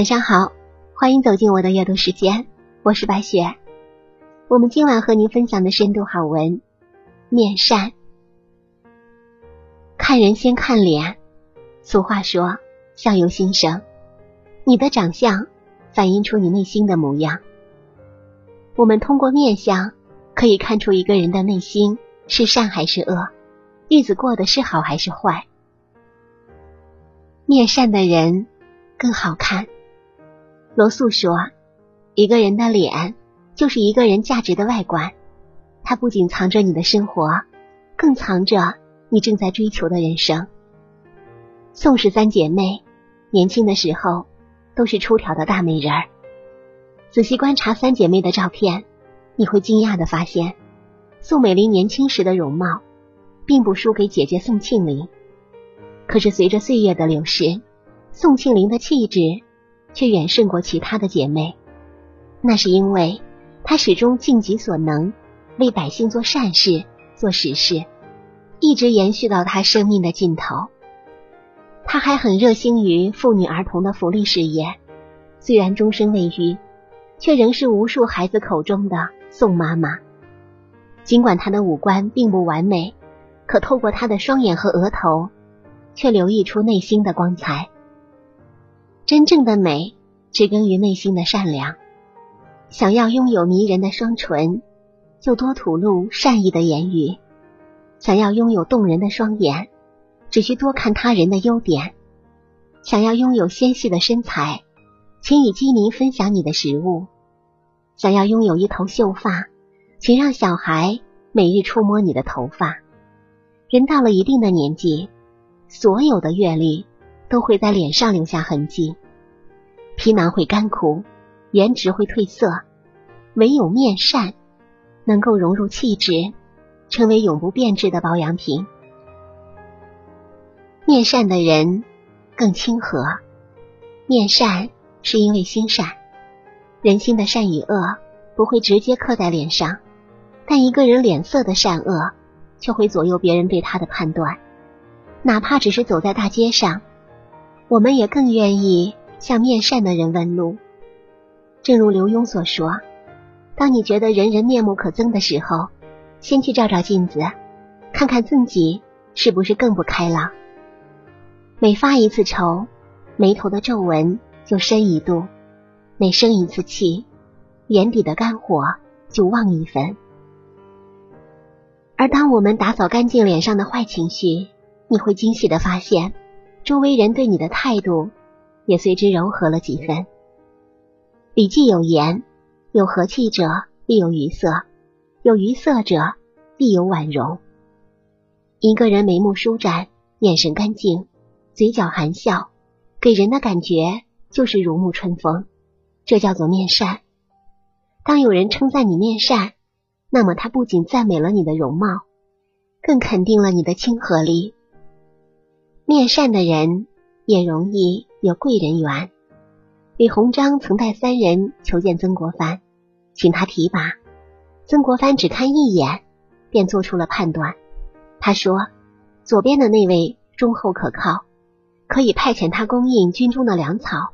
晚上好，欢迎走进我的阅读时间，我是白雪。我们今晚和您分享的深度好文《面善》。看人先看脸，俗话说“相由心生”，你的长相反映出你内心的模样。我们通过面相可以看出一个人的内心是善还是恶，日子过得是好还是坏。面善的人更好看。罗素说：“一个人的脸就是一个人价值的外观，它不仅藏着你的生活，更藏着你正在追求的人生。”宋氏三姐妹年轻的时候都是出挑的大美人儿。仔细观察三姐妹的照片，你会惊讶的发现，宋美龄年轻时的容貌并不输给姐姐宋庆龄。可是随着岁月的流逝，宋庆龄的气质。却远胜过其他的姐妹，那是因为她始终尽己所能，为百姓做善事、做实事，一直延续到她生命的尽头。她还很热心于妇女儿童的福利事业，虽然终身未育，却仍是无数孩子口中的宋妈妈。尽管她的五官并不完美，可透过她的双眼和额头，却流溢出内心的光彩。真正的美，植根于内心的善良。想要拥有迷人的双唇，就多吐露善意的言语；想要拥有动人的双眼，只需多看他人的优点；想要拥有纤细的身材，请与鸡民分享你的食物；想要拥有一头秀发，请让小孩每日触摸你的头发。人到了一定的年纪，所有的阅历。都会在脸上留下痕迹，皮囊会干枯，颜值会褪色，唯有面善能够融入气质，成为永不变质的保养品。面善的人更亲和，面善是因为心善。人心的善与恶不会直接刻在脸上，但一个人脸色的善恶却会左右别人对他的判断，哪怕只是走在大街上。我们也更愿意向面善的人问路。正如刘墉所说：“当你觉得人人面目可憎的时候，先去照照镜子，看看自己是不是更不开朗。每发一次愁，眉头的皱纹就深一度；每生一次气，眼底的肝火就旺一分。而当我们打扫干净脸上的坏情绪，你会惊喜的发现。”周围人对你的态度也随之柔和了几分。《礼记》有言：“有和气者必有愉色，有愉色者必有婉容。”一个人眉目舒展，眼神干净，嘴角含笑，给人的感觉就是如沐春风，这叫做面善。当有人称赞你面善，那么他不仅赞美了你的容貌，更肯定了你的亲和力。面善的人也容易有贵人缘。李鸿章曾带三人求见曾国藩，请他提拔。曾国藩只看一眼，便做出了判断。他说：“左边的那位忠厚可靠，可以派遣他供应军中的粮草；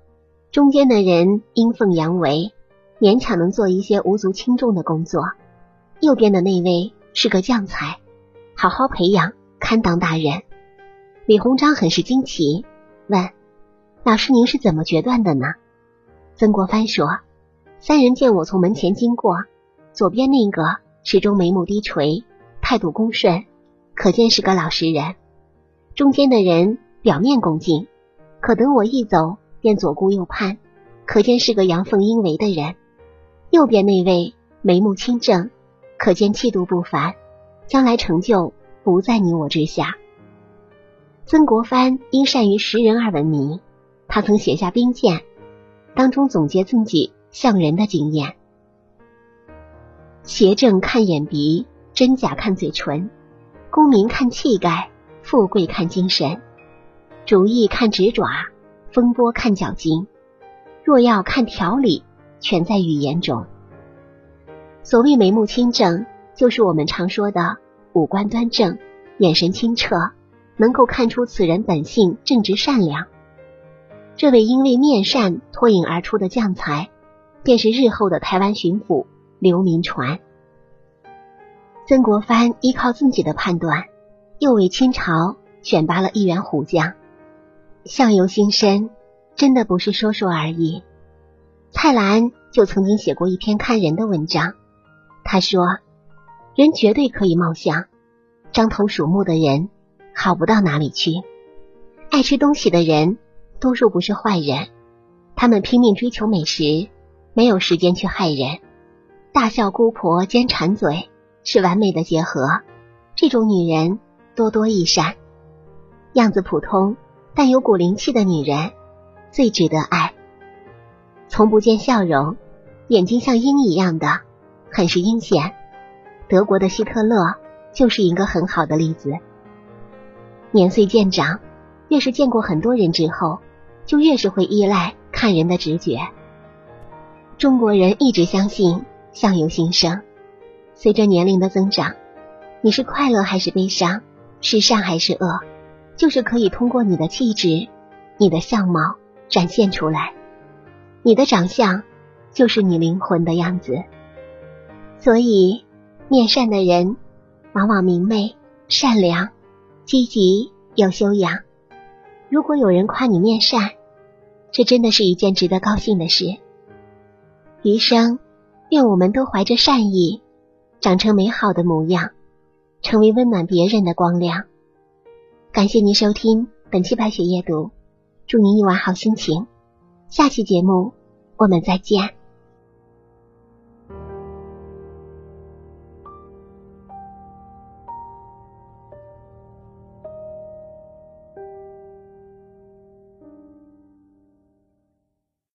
中间的人阴奉阳违，勉强能做一些无足轻重的工作；右边的那位是个将才，好好培养，堪当大人。”李鸿章很是惊奇，问：“老师，您是怎么决断的呢？”曾国藩说：“三人见我从门前经过，左边那个始终眉目低垂，态度恭顺，可见是个老实人；中间的人表面恭敬，可等我一走便左顾右盼，可见是个阳奉阴违的人；右边那位眉目清正，可见气度不凡，将来成就不在你我之下。”曾国藩因善于识人而闻名，他曾写下兵谏，当中总结自己向人的经验：邪正看眼鼻，真假看嘴唇，功名看气概，富贵看精神，主意看指爪，风波看脚筋。若要看条理，全在语言中。所谓眉目清正，就是我们常说的五官端正，眼神清澈。能够看出此人本性正直善良。这位因为面善脱颖而出的将才，便是日后的台湾巡抚刘铭传。曾国藩依靠自己的判断，又为清朝选拔了一员虎将。相由心生，真的不是说说而已。蔡澜就曾经写过一篇看人的文章，他说：“人绝对可以貌相，獐头鼠目的人好不到哪里去。爱吃东西的人，多数不是坏人，他们拼命追求美食，没有时间去害人。大笑姑婆兼馋嘴，是完美的结合。这种女人多多益善，样子普通但有股灵气的女人，最值得爱。”从不见笑容，眼睛像鹰一样的，很是阴险。德国的希特勒就是一个很好的例子。年岁渐长，越是见过很多人之后，就越是会依赖看人的直觉。中国人一直相信相由心生，随着年龄的增长，你是快乐还是悲伤，是善还是恶，就是可以通过你的气质、你的相貌展现出来。你的长相就是你灵魂的样子，所以面善的人往往明媚、善良、积极有修养。如果有人夸你面善，这真的是一件值得高兴的事。余生，愿我们都怀着善意，长成美好的模样，成为温暖别人的光亮。感谢您收听本期白雪夜读，祝您一晚好心情。下期节目，我们再见。